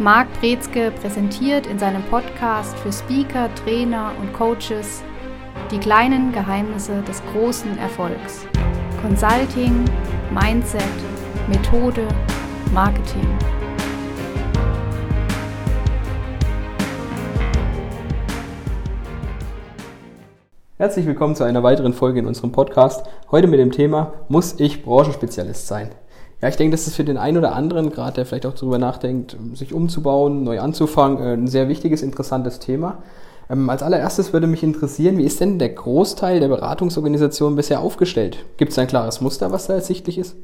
Marc Brezke präsentiert in seinem Podcast für Speaker, Trainer und Coaches die kleinen Geheimnisse des großen Erfolgs. Consulting, Mindset, Methode, Marketing. Herzlich willkommen zu einer weiteren Folge in unserem Podcast. Heute mit dem Thema Muss ich Branchenspezialist sein? Ja, ich denke, das ist für den einen oder anderen, gerade der vielleicht auch darüber nachdenkt, sich umzubauen, neu anzufangen, äh, ein sehr wichtiges, interessantes Thema. Ähm, als allererstes würde mich interessieren, wie ist denn der Großteil der Beratungsorganisation bisher aufgestellt? Gibt es ein klares Muster, was da ersichtlich ist?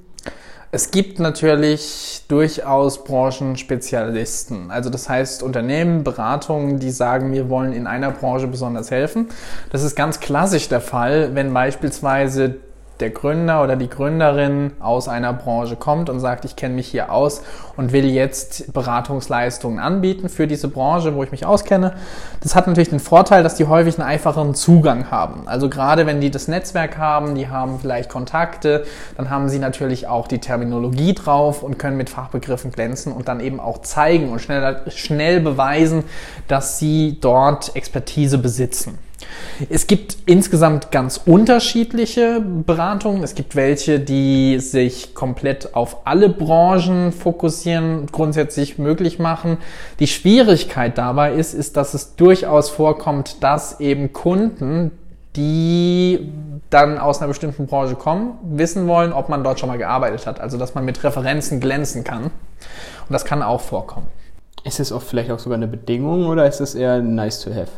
Es gibt natürlich durchaus Branchenspezialisten. Also das heißt Unternehmen, Beratungen, die sagen, wir wollen in einer Branche besonders helfen. Das ist ganz klassisch der Fall, wenn beispielsweise der Gründer oder die Gründerin aus einer Branche kommt und sagt, ich kenne mich hier aus und will jetzt Beratungsleistungen anbieten für diese Branche, wo ich mich auskenne. Das hat natürlich den Vorteil, dass die häufig einen einfacheren Zugang haben. Also gerade wenn die das Netzwerk haben, die haben vielleicht Kontakte, dann haben sie natürlich auch die Terminologie drauf und können mit Fachbegriffen glänzen und dann eben auch zeigen und schnell, schnell beweisen, dass sie dort Expertise besitzen. Es gibt insgesamt ganz unterschiedliche Beratungen. Es gibt welche, die sich komplett auf alle Branchen fokussieren, grundsätzlich möglich machen. Die Schwierigkeit dabei ist, ist, dass es durchaus vorkommt, dass eben Kunden, die dann aus einer bestimmten Branche kommen, wissen wollen, ob man dort schon mal gearbeitet hat. Also, dass man mit Referenzen glänzen kann. Und das kann auch vorkommen. Ist es oft vielleicht auch sogar eine Bedingung oder ist es eher nice to have?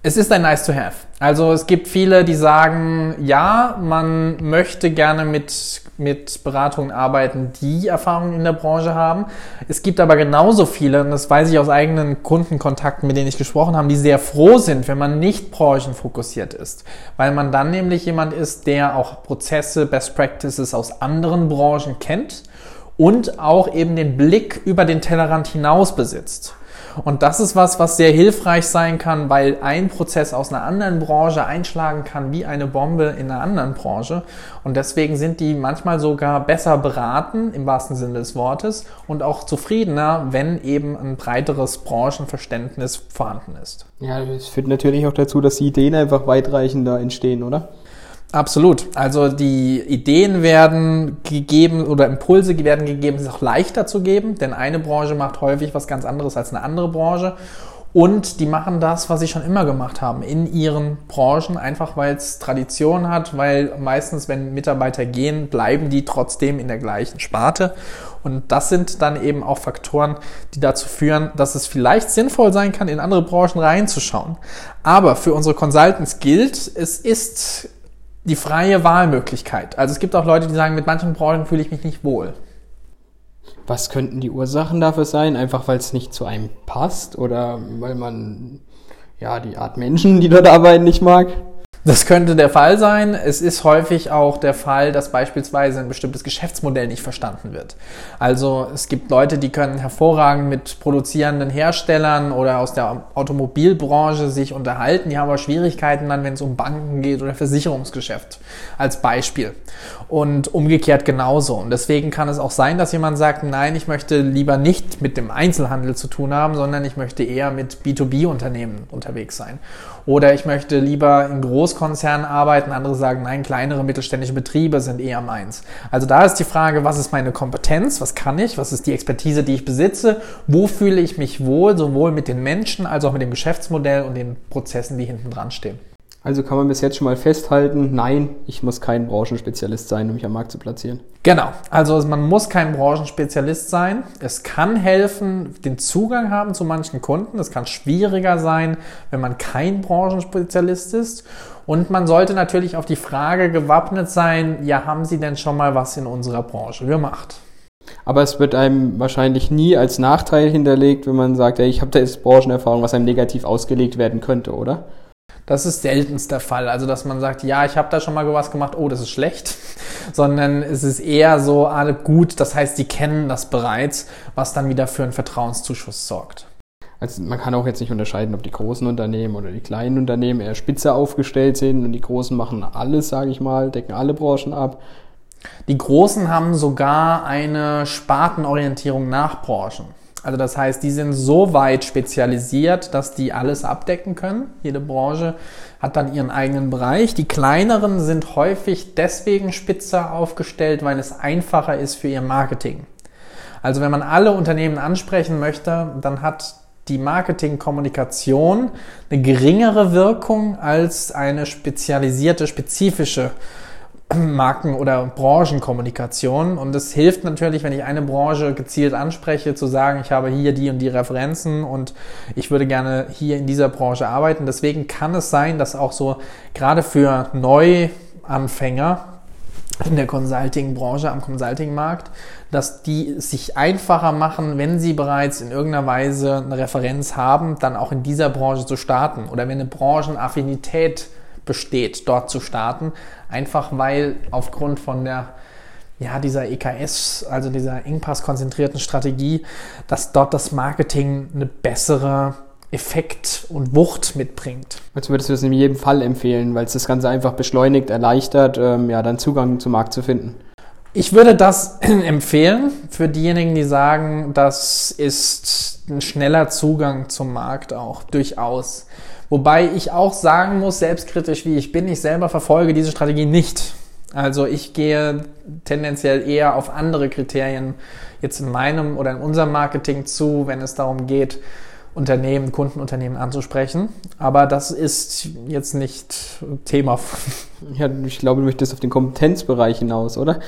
Es ist ein nice to have. Also es gibt viele, die sagen, ja, man möchte gerne mit, mit Beratungen arbeiten, die Erfahrung in der Branche haben. Es gibt aber genauso viele, und das weiß ich aus eigenen Kundenkontakten, mit denen ich gesprochen habe, die sehr froh sind, wenn man nicht branchenfokussiert ist. Weil man dann nämlich jemand ist, der auch Prozesse, Best Practices aus anderen Branchen kennt und auch eben den Blick über den Tellerrand hinaus besitzt. Und das ist was, was sehr hilfreich sein kann, weil ein Prozess aus einer anderen Branche einschlagen kann wie eine Bombe in einer anderen Branche. Und deswegen sind die manchmal sogar besser beraten, im wahrsten Sinne des Wortes, und auch zufriedener, wenn eben ein breiteres Branchenverständnis vorhanden ist. Ja, das führt natürlich auch dazu, dass die Ideen einfach weitreichender entstehen, oder? Absolut. Also die Ideen werden gegeben oder Impulse werden gegeben, es ist auch leichter zu geben, denn eine Branche macht häufig was ganz anderes als eine andere Branche. Und die machen das, was sie schon immer gemacht haben, in ihren Branchen, einfach weil es Tradition hat, weil meistens, wenn Mitarbeiter gehen, bleiben die trotzdem in der gleichen Sparte. Und das sind dann eben auch Faktoren, die dazu führen, dass es vielleicht sinnvoll sein kann, in andere Branchen reinzuschauen. Aber für unsere Consultants gilt, es ist die freie Wahlmöglichkeit. Also es gibt auch Leute, die sagen, mit manchen Branchen fühle ich mich nicht wohl. Was könnten die Ursachen dafür sein? Einfach weil es nicht zu einem passt oder weil man ja die Art Menschen, die dort arbeiten, nicht mag? Das könnte der Fall sein. Es ist häufig auch der Fall, dass beispielsweise ein bestimmtes Geschäftsmodell nicht verstanden wird. Also es gibt Leute, die können hervorragend mit produzierenden Herstellern oder aus der Automobilbranche sich unterhalten. Die haben aber Schwierigkeiten dann, wenn es um Banken geht oder Versicherungsgeschäft als Beispiel. Und umgekehrt genauso. Und deswegen kann es auch sein, dass jemand sagt, nein, ich möchte lieber nicht mit dem Einzelhandel zu tun haben, sondern ich möchte eher mit B2B-Unternehmen unterwegs sein. Oder ich möchte lieber in Großkonzernen arbeiten. Andere sagen, nein, kleinere mittelständische Betriebe sind eher meins. Also da ist die Frage, was ist meine Kompetenz? Was kann ich? Was ist die Expertise, die ich besitze? Wo fühle ich mich wohl, sowohl mit den Menschen als auch mit dem Geschäftsmodell und den Prozessen, die hinten dran stehen? Also kann man bis jetzt schon mal festhalten, nein, ich muss kein Branchenspezialist sein, um mich am Markt zu platzieren. Genau, also man muss kein Branchenspezialist sein. Es kann helfen, den Zugang haben zu manchen Kunden. Es kann schwieriger sein, wenn man kein Branchenspezialist ist. Und man sollte natürlich auf die Frage gewappnet sein, ja, haben Sie denn schon mal was in unserer Branche gemacht? Aber es wird einem wahrscheinlich nie als Nachteil hinterlegt, wenn man sagt, ey, ich habe da jetzt Branchenerfahrung, was einem negativ ausgelegt werden könnte, oder? Das ist seltenst der Fall. Also, dass man sagt, ja, ich habe da schon mal was gemacht, oh, das ist schlecht. Sondern es ist eher so, alle gut, das heißt, die kennen das bereits, was dann wieder für einen Vertrauenszuschuss sorgt. Also man kann auch jetzt nicht unterscheiden, ob die großen Unternehmen oder die kleinen Unternehmen eher spitze aufgestellt sind und die großen machen alles, sage ich mal, decken alle Branchen ab. Die großen haben sogar eine Spartenorientierung nach Branchen. Also das heißt, die sind so weit spezialisiert, dass die alles abdecken können. Jede Branche hat dann ihren eigenen Bereich. Die kleineren sind häufig deswegen spitzer aufgestellt, weil es einfacher ist für ihr Marketing. Also wenn man alle Unternehmen ansprechen möchte, dann hat die Marketingkommunikation eine geringere Wirkung als eine spezialisierte, spezifische Marken- oder Branchenkommunikation. Und es hilft natürlich, wenn ich eine Branche gezielt anspreche, zu sagen, ich habe hier die und die Referenzen und ich würde gerne hier in dieser Branche arbeiten. Deswegen kann es sein, dass auch so gerade für Neuanfänger in der Consulting-Branche, am Consulting-Markt, dass die sich einfacher machen, wenn sie bereits in irgendeiner Weise eine Referenz haben, dann auch in dieser Branche zu starten. Oder wenn eine Branchenaffinität besteht, dort zu starten. Einfach weil aufgrund von der ja, dieser EKS, also dieser Engpass-konzentrierten Strategie, dass dort das Marketing eine bessere Effekt und Wucht mitbringt. Also würdest du das in jedem Fall empfehlen, weil es das Ganze einfach beschleunigt, erleichtert, ähm, ja, dann Zugang zum Markt zu finden? Ich würde das empfehlen für diejenigen, die sagen, das ist ein schneller Zugang zum Markt auch, durchaus. Wobei ich auch sagen muss, selbstkritisch wie ich bin, ich selber verfolge diese Strategie nicht. Also ich gehe tendenziell eher auf andere Kriterien jetzt in meinem oder in unserem Marketing zu, wenn es darum geht, Unternehmen, Kundenunternehmen anzusprechen. Aber das ist jetzt nicht Thema. Ja, ich glaube, du möchtest auf den Kompetenzbereich hinaus, oder?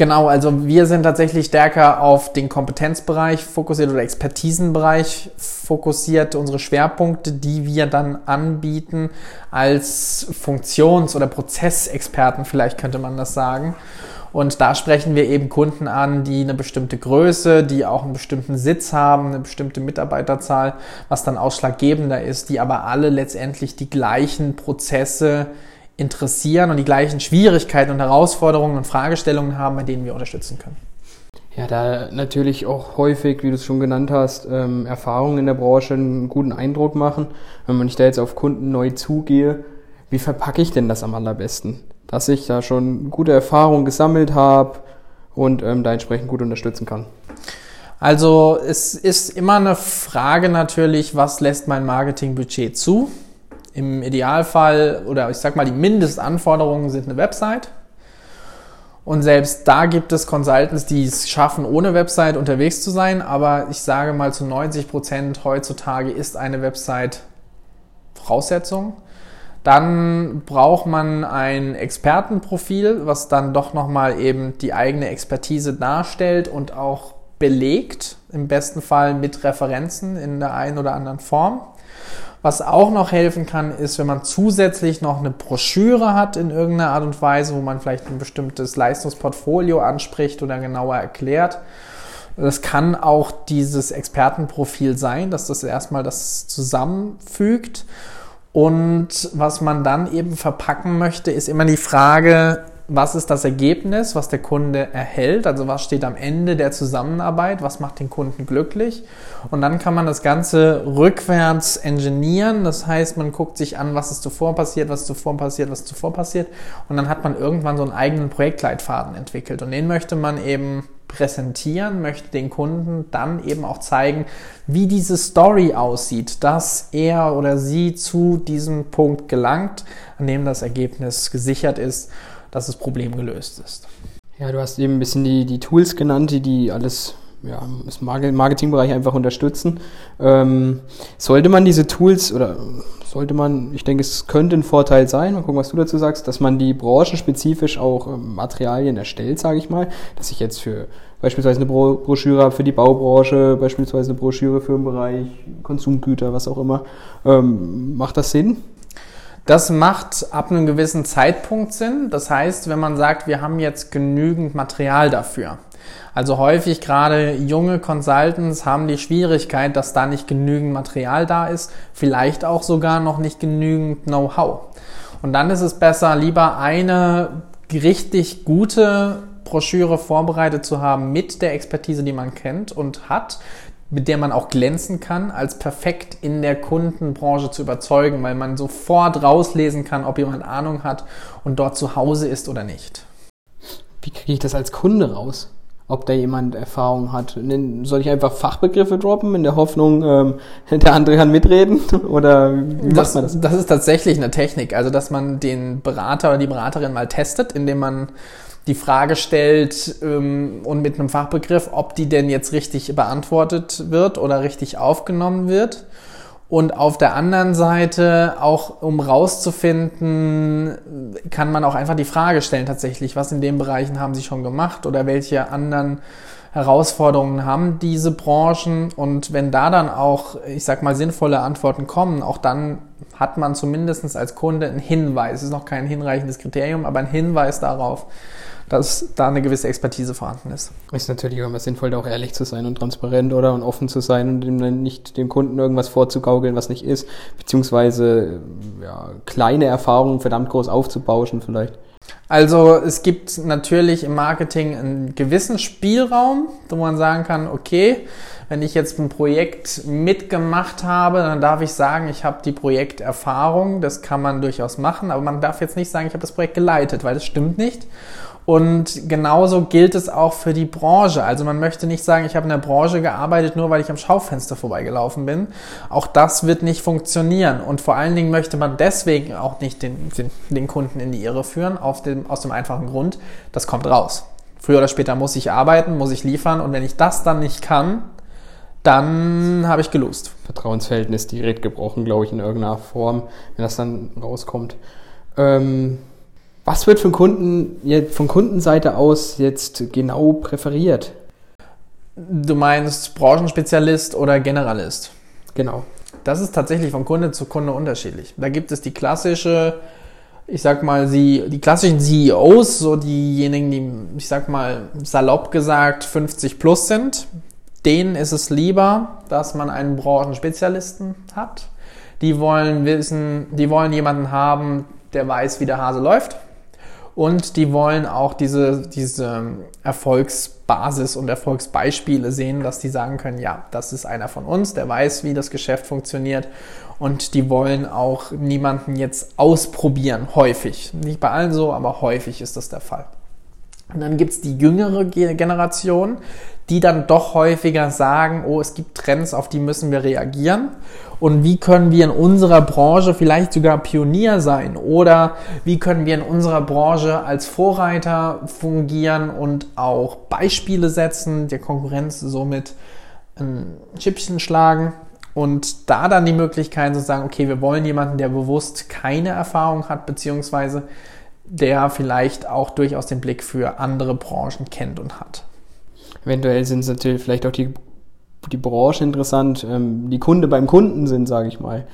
Genau, also wir sind tatsächlich stärker auf den Kompetenzbereich fokussiert oder Expertisenbereich fokussiert, unsere Schwerpunkte, die wir dann anbieten als Funktions- oder Prozessexperten, vielleicht könnte man das sagen. Und da sprechen wir eben Kunden an, die eine bestimmte Größe, die auch einen bestimmten Sitz haben, eine bestimmte Mitarbeiterzahl, was dann ausschlaggebender ist, die aber alle letztendlich die gleichen Prozesse interessieren und die gleichen Schwierigkeiten und Herausforderungen und Fragestellungen haben, bei denen wir unterstützen können. Ja, da natürlich auch häufig, wie du es schon genannt hast, ähm, Erfahrungen in der Branche einen guten Eindruck machen. Wenn ich da jetzt auf Kunden neu zugehe, wie verpacke ich denn das am allerbesten? Dass ich da schon gute Erfahrungen gesammelt habe und ähm, da entsprechend gut unterstützen kann. Also es ist immer eine Frage natürlich, was lässt mein Marketingbudget zu? Im Idealfall oder ich sag mal, die Mindestanforderungen sind eine Website. Und selbst da gibt es Consultants, die es schaffen, ohne Website unterwegs zu sein. Aber ich sage mal, zu 90 Prozent heutzutage ist eine Website Voraussetzung. Dann braucht man ein Expertenprofil, was dann doch nochmal eben die eigene Expertise darstellt und auch belegt, im besten Fall mit Referenzen in der einen oder anderen Form. Was auch noch helfen kann, ist, wenn man zusätzlich noch eine Broschüre hat in irgendeiner Art und Weise, wo man vielleicht ein bestimmtes Leistungsportfolio anspricht oder genauer erklärt. Das kann auch dieses Expertenprofil sein, dass das erstmal das zusammenfügt. Und was man dann eben verpacken möchte, ist immer die Frage, was ist das Ergebnis, was der Kunde erhält, also was steht am Ende der Zusammenarbeit, was macht den Kunden glücklich. Und dann kann man das Ganze rückwärts engineieren, das heißt, man guckt sich an, was ist zuvor passiert, was zuvor passiert, was zuvor passiert. Und dann hat man irgendwann so einen eigenen Projektleitfaden entwickelt. Und den möchte man eben präsentieren, möchte den Kunden dann eben auch zeigen, wie diese Story aussieht, dass er oder sie zu diesem Punkt gelangt, an dem das Ergebnis gesichert ist dass das Problem gelöst ist. Ja, du hast eben ein bisschen die, die Tools genannt, die, die alles ja, im Marketingbereich einfach unterstützen. Ähm, sollte man diese Tools oder sollte man, ich denke, es könnte ein Vorteil sein, mal gucken, was du dazu sagst, dass man die branchenspezifisch auch ähm, Materialien erstellt, sage ich mal, dass ich jetzt für beispielsweise eine Bro Broschüre habe für die Baubranche, beispielsweise eine Broschüre für den Bereich Konsumgüter, was auch immer. Ähm, macht das Sinn? Das macht ab einem gewissen Zeitpunkt Sinn. Das heißt, wenn man sagt, wir haben jetzt genügend Material dafür. Also häufig gerade junge Consultants haben die Schwierigkeit, dass da nicht genügend Material da ist, vielleicht auch sogar noch nicht genügend Know-how. Und dann ist es besser, lieber eine richtig gute Broschüre vorbereitet zu haben mit der Expertise, die man kennt und hat, mit der man auch glänzen kann, als perfekt in der Kundenbranche zu überzeugen, weil man sofort rauslesen kann, ob jemand Ahnung hat und dort zu Hause ist oder nicht. Wie kriege ich das als Kunde raus? ob da jemand Erfahrung hat. Soll ich einfach Fachbegriffe droppen in der Hoffnung, ähm, der andere kann mitreden? Oder wie das, macht man das? Das ist tatsächlich eine Technik, also dass man den Berater oder die Beraterin mal testet, indem man die Frage stellt ähm, und mit einem Fachbegriff, ob die denn jetzt richtig beantwortet wird oder richtig aufgenommen wird. Und auf der anderen Seite, auch um rauszufinden, kann man auch einfach die Frage stellen tatsächlich, was in den Bereichen haben sie schon gemacht oder welche anderen Herausforderungen haben diese Branchen. Und wenn da dann auch, ich sag mal, sinnvolle Antworten kommen, auch dann hat man zumindest als Kunde einen Hinweis. Es ist noch kein hinreichendes Kriterium, aber ein Hinweis darauf, dass da eine gewisse Expertise vorhanden ist. Ist natürlich auch immer sinnvoll, da auch ehrlich zu sein und transparent oder und offen zu sein und dem, nicht dem Kunden irgendwas vorzugaukeln, was nicht ist, beziehungsweise ja, kleine Erfahrungen verdammt groß aufzubauschen vielleicht. Also es gibt natürlich im Marketing einen gewissen Spielraum, wo man sagen kann, okay, wenn ich jetzt ein Projekt mitgemacht habe, dann darf ich sagen, ich habe die Projekterfahrung, das kann man durchaus machen, aber man darf jetzt nicht sagen, ich habe das Projekt geleitet, weil das stimmt nicht. Und genauso gilt es auch für die Branche. Also man möchte nicht sagen, ich habe in der Branche gearbeitet, nur weil ich am Schaufenster vorbeigelaufen bin. Auch das wird nicht funktionieren. Und vor allen Dingen möchte man deswegen auch nicht den, den, den Kunden in die Irre führen, dem, aus dem einfachen Grund, das kommt raus. Früher oder später muss ich arbeiten, muss ich liefern. Und wenn ich das dann nicht kann, dann habe ich gelust. Vertrauensverhältnis direkt gebrochen, glaube ich, in irgendeiner Form, wenn das dann rauskommt. Ähm was wird von, Kunden, von Kundenseite aus jetzt genau präferiert? Du meinst Branchenspezialist oder Generalist? Genau. Das ist tatsächlich von Kunde zu Kunde unterschiedlich. Da gibt es die klassische, ich sag mal, die, die klassischen CEOs, so diejenigen, die, ich sag mal, salopp gesagt 50 plus sind. Denen ist es lieber, dass man einen Branchenspezialisten hat. Die wollen wissen, die wollen jemanden haben, der weiß, wie der Hase läuft und die wollen auch diese, diese Erfolgsbasis und Erfolgsbeispiele sehen, dass die sagen können, ja, das ist einer von uns, der weiß, wie das Geschäft funktioniert. Und die wollen auch niemanden jetzt ausprobieren, häufig. Nicht bei allen so, aber häufig ist das der Fall. Und dann gibt's die jüngere Generation, die dann doch häufiger sagen, oh, es gibt Trends, auf die müssen wir reagieren. Und wie können wir in unserer Branche vielleicht sogar Pionier sein? Oder wie können wir in unserer Branche als Vorreiter fungieren und auch Beispiele setzen, der Konkurrenz somit ein Schippchen schlagen? Und da dann die Möglichkeit zu sagen, okay, wir wollen jemanden, der bewusst keine Erfahrung hat, beziehungsweise der vielleicht auch durchaus den Blick für andere Branchen kennt und hat. Eventuell sind es natürlich vielleicht auch die, die Branche interessant, ähm, die Kunde beim Kunden sind, sage ich mal,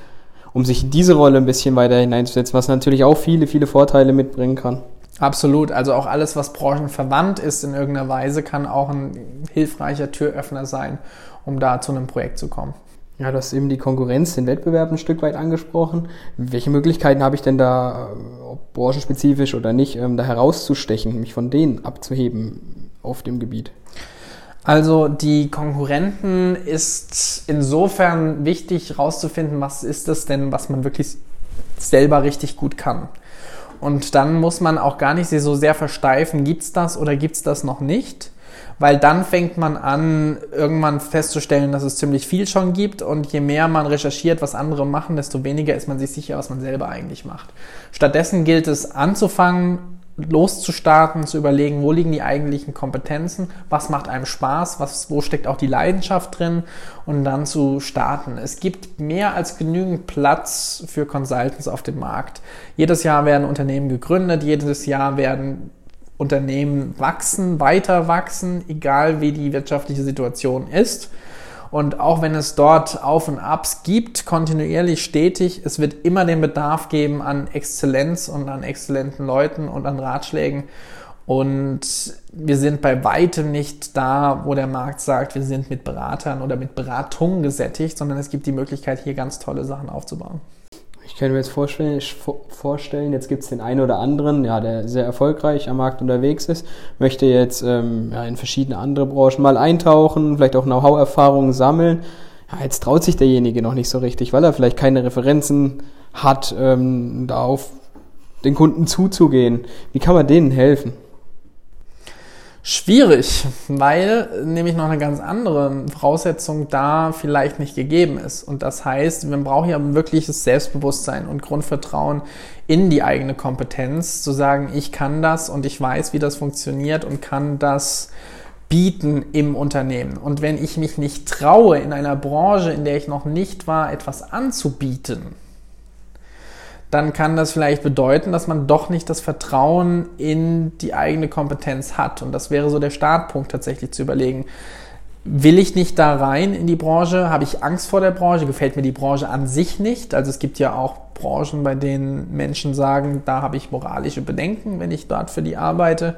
um sich in diese Rolle ein bisschen weiter hineinzusetzen, was natürlich auch viele, viele Vorteile mitbringen kann. Absolut. Also auch alles, was branchenverwandt ist in irgendeiner Weise, kann auch ein hilfreicher Türöffner sein, um da zu einem Projekt zu kommen. Ja, du hast eben die Konkurrenz, den Wettbewerb ein Stück weit angesprochen. Welche Möglichkeiten habe ich denn da, äh, ob branchenspezifisch oder nicht, ähm, da herauszustechen, mich von denen abzuheben auf dem Gebiet? Also die Konkurrenten ist insofern wichtig herauszufinden, was ist es denn, was man wirklich selber richtig gut kann. Und dann muss man auch gar nicht so sehr versteifen, gibt's das oder gibt's das noch nicht weil dann fängt man an, irgendwann festzustellen, dass es ziemlich viel schon gibt und je mehr man recherchiert, was andere machen, desto weniger ist man sich sicher, was man selber eigentlich macht. Stattdessen gilt es anzufangen, loszustarten, zu überlegen, wo liegen die eigentlichen Kompetenzen, was macht einem Spaß, was, wo steckt auch die Leidenschaft drin und dann zu starten. Es gibt mehr als genügend Platz für Consultants auf dem Markt. Jedes Jahr werden Unternehmen gegründet, jedes Jahr werden Unternehmen wachsen, weiter wachsen, egal wie die wirtschaftliche Situation ist. Und auch wenn es dort Auf und Abs gibt, kontinuierlich stetig, es wird immer den Bedarf geben an Exzellenz und an exzellenten Leuten und an Ratschlägen. Und wir sind bei weitem nicht da, wo der Markt sagt, wir sind mit Beratern oder mit Beratungen gesättigt, sondern es gibt die Möglichkeit, hier ganz tolle Sachen aufzubauen. Ich könnte mir jetzt vorstellen, vorstellen jetzt gibt es den einen oder anderen, ja, der sehr erfolgreich am Markt unterwegs ist, möchte jetzt ähm, ja, in verschiedene andere Branchen mal eintauchen, vielleicht auch Know-how-Erfahrungen sammeln. Ja, jetzt traut sich derjenige noch nicht so richtig, weil er vielleicht keine Referenzen hat, ähm, da auf den Kunden zuzugehen. Wie kann man denen helfen? Schwierig, weil nämlich noch eine ganz andere Voraussetzung da vielleicht nicht gegeben ist. Und das heißt, man braucht ja wirkliches Selbstbewusstsein und Grundvertrauen in die eigene Kompetenz, zu sagen, ich kann das und ich weiß, wie das funktioniert und kann das bieten im Unternehmen. Und wenn ich mich nicht traue, in einer Branche, in der ich noch nicht war, etwas anzubieten, dann kann das vielleicht bedeuten, dass man doch nicht das Vertrauen in die eigene Kompetenz hat. Und das wäre so der Startpunkt tatsächlich zu überlegen, will ich nicht da rein in die Branche? Habe ich Angst vor der Branche? Gefällt mir die Branche an sich nicht? Also es gibt ja auch Branchen, bei denen Menschen sagen, da habe ich moralische Bedenken, wenn ich dort für die arbeite.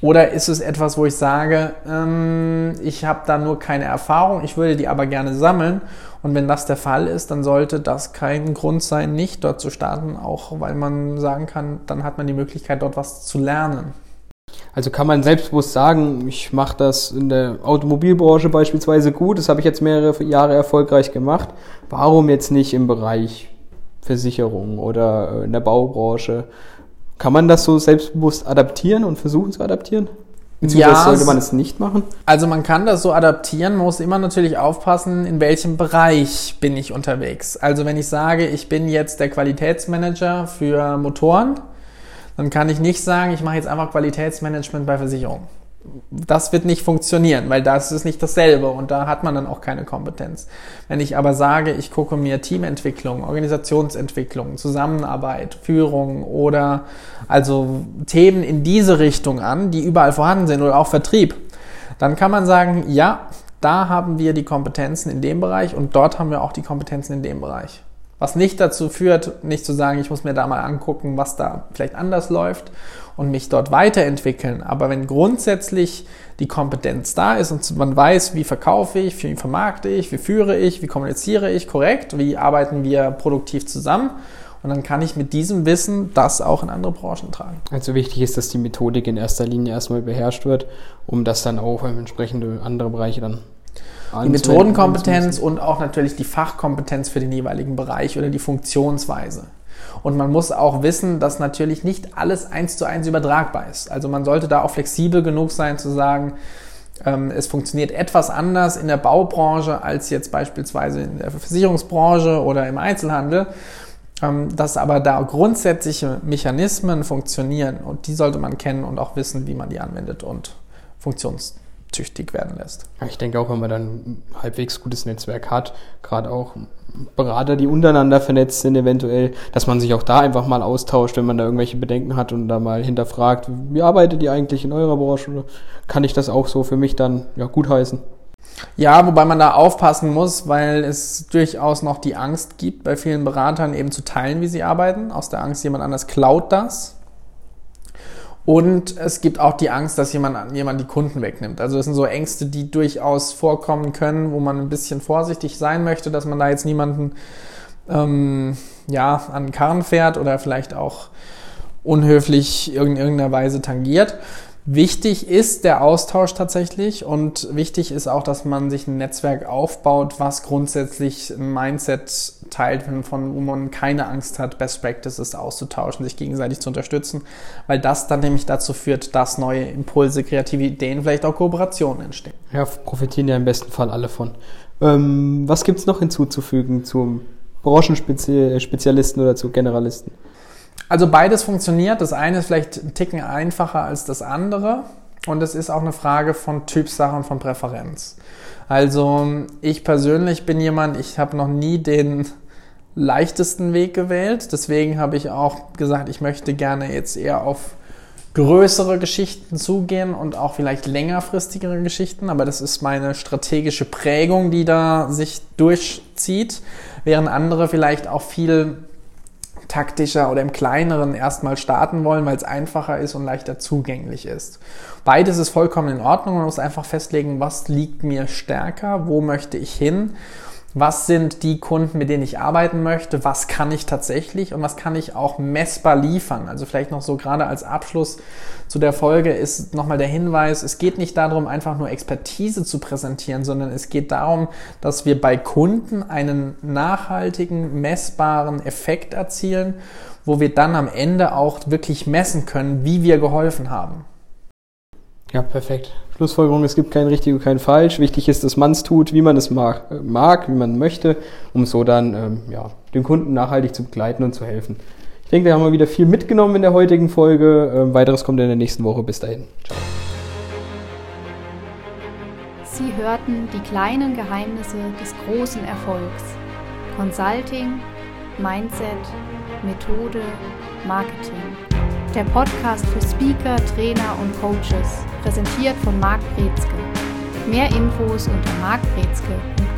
Oder ist es etwas, wo ich sage, ähm, ich habe da nur keine Erfahrung, ich würde die aber gerne sammeln. Und wenn das der Fall ist, dann sollte das kein Grund sein, nicht dort zu starten, auch weil man sagen kann, dann hat man die Möglichkeit, dort was zu lernen. Also kann man selbstbewusst sagen, ich mache das in der Automobilbranche beispielsweise gut, das habe ich jetzt mehrere Jahre erfolgreich gemacht. Warum jetzt nicht im Bereich Versicherung oder in der Baubranche? Kann man das so selbstbewusst adaptieren und versuchen zu adaptieren? Beziehungsweise ja, sollte man es nicht machen? Also man kann das so adaptieren, man muss immer natürlich aufpassen, in welchem Bereich bin ich unterwegs. Also wenn ich sage, ich bin jetzt der Qualitätsmanager für Motoren, dann kann ich nicht sagen, ich mache jetzt einfach Qualitätsmanagement bei Versicherungen das wird nicht funktionieren, weil das ist nicht dasselbe und da hat man dann auch keine Kompetenz. Wenn ich aber sage, ich gucke mir Teamentwicklung, Organisationsentwicklung, Zusammenarbeit, Führung oder also Themen in diese Richtung an, die überall vorhanden sind oder auch Vertrieb, dann kann man sagen, ja, da haben wir die Kompetenzen in dem Bereich und dort haben wir auch die Kompetenzen in dem Bereich. Was nicht dazu führt, nicht zu sagen, ich muss mir da mal angucken, was da vielleicht anders läuft und mich dort weiterentwickeln. Aber wenn grundsätzlich die Kompetenz da ist und man weiß, wie verkaufe ich, wie vermarkte ich, wie führe ich, wie kommuniziere ich korrekt, wie arbeiten wir produktiv zusammen, und dann kann ich mit diesem Wissen das auch in andere Branchen tragen. Also wichtig ist, dass die Methodik in erster Linie erstmal beherrscht wird, um das dann auch in entsprechende andere Bereiche dann die Methodenkompetenz und auch natürlich die Fachkompetenz für den jeweiligen Bereich oder die Funktionsweise. Und man muss auch wissen, dass natürlich nicht alles eins zu eins übertragbar ist. Also man sollte da auch flexibel genug sein zu sagen, ähm, es funktioniert etwas anders in der Baubranche als jetzt beispielsweise in der Versicherungsbranche oder im Einzelhandel. Ähm, dass aber da grundsätzliche Mechanismen funktionieren und die sollte man kennen und auch wissen, wie man die anwendet und funktions tüchtig werden lässt. Ich denke auch, wenn man dann ein halbwegs gutes Netzwerk hat, gerade auch Berater, die untereinander vernetzt sind, eventuell, dass man sich auch da einfach mal austauscht, wenn man da irgendwelche Bedenken hat und da mal hinterfragt, wie arbeitet ihr eigentlich in eurer Branche? Oder kann ich das auch so für mich dann ja, gutheißen? Ja, wobei man da aufpassen muss, weil es durchaus noch die Angst gibt, bei vielen Beratern eben zu teilen, wie sie arbeiten. Aus der Angst, jemand anders klaut das. Und es gibt auch die Angst, dass jemand, jemand die Kunden wegnimmt. Also das sind so Ängste, die durchaus vorkommen können, wo man ein bisschen vorsichtig sein möchte, dass man da jetzt niemanden ähm, ja, an den Karren fährt oder vielleicht auch unhöflich in irgendeiner Weise tangiert. Wichtig ist der Austausch tatsächlich und wichtig ist auch, dass man sich ein Netzwerk aufbaut, was grundsätzlich ein Mindset teilt, von wo man keine Angst hat, Best Practices auszutauschen, sich gegenseitig zu unterstützen, weil das dann nämlich dazu führt, dass neue Impulse, kreative Ideen, vielleicht auch Kooperationen entstehen. Ja, profitieren ja im besten Fall alle von. Ähm, was gibt es noch hinzuzufügen zum Branchenspezialisten oder zu Generalisten? Also beides funktioniert. Das eine ist vielleicht ein Ticken einfacher als das andere. Und es ist auch eine Frage von Typsache und von Präferenz. Also ich persönlich bin jemand, ich habe noch nie den leichtesten Weg gewählt. Deswegen habe ich auch gesagt, ich möchte gerne jetzt eher auf größere Geschichten zugehen und auch vielleicht längerfristigere Geschichten. Aber das ist meine strategische Prägung, die da sich durchzieht, während andere vielleicht auch viel taktischer oder im kleineren erstmal starten wollen, weil es einfacher ist und leichter zugänglich ist. Beides ist vollkommen in Ordnung. Man muss einfach festlegen, was liegt mir stärker, wo möchte ich hin was sind die Kunden, mit denen ich arbeiten möchte, was kann ich tatsächlich und was kann ich auch messbar liefern. Also vielleicht noch so gerade als Abschluss zu der Folge ist nochmal der Hinweis, es geht nicht darum, einfach nur Expertise zu präsentieren, sondern es geht darum, dass wir bei Kunden einen nachhaltigen, messbaren Effekt erzielen, wo wir dann am Ende auch wirklich messen können, wie wir geholfen haben. Ja, perfekt. Schlussfolgerung, es gibt kein richtig und kein falsch. Wichtig ist, dass man es tut, wie man es mag, äh, mag, wie man möchte, um so dann ähm, ja, den Kunden nachhaltig zu begleiten und zu helfen. Ich denke, wir haben mal wieder viel mitgenommen in der heutigen Folge. Ähm, weiteres kommt in der nächsten Woche. Bis dahin. Ciao. Sie hörten die kleinen Geheimnisse des großen Erfolgs. Consulting, Mindset, Methode, Marketing. Der Podcast für Speaker, Trainer und Coaches, präsentiert von Marc Brezke. Mehr Infos unter markbrezke.com.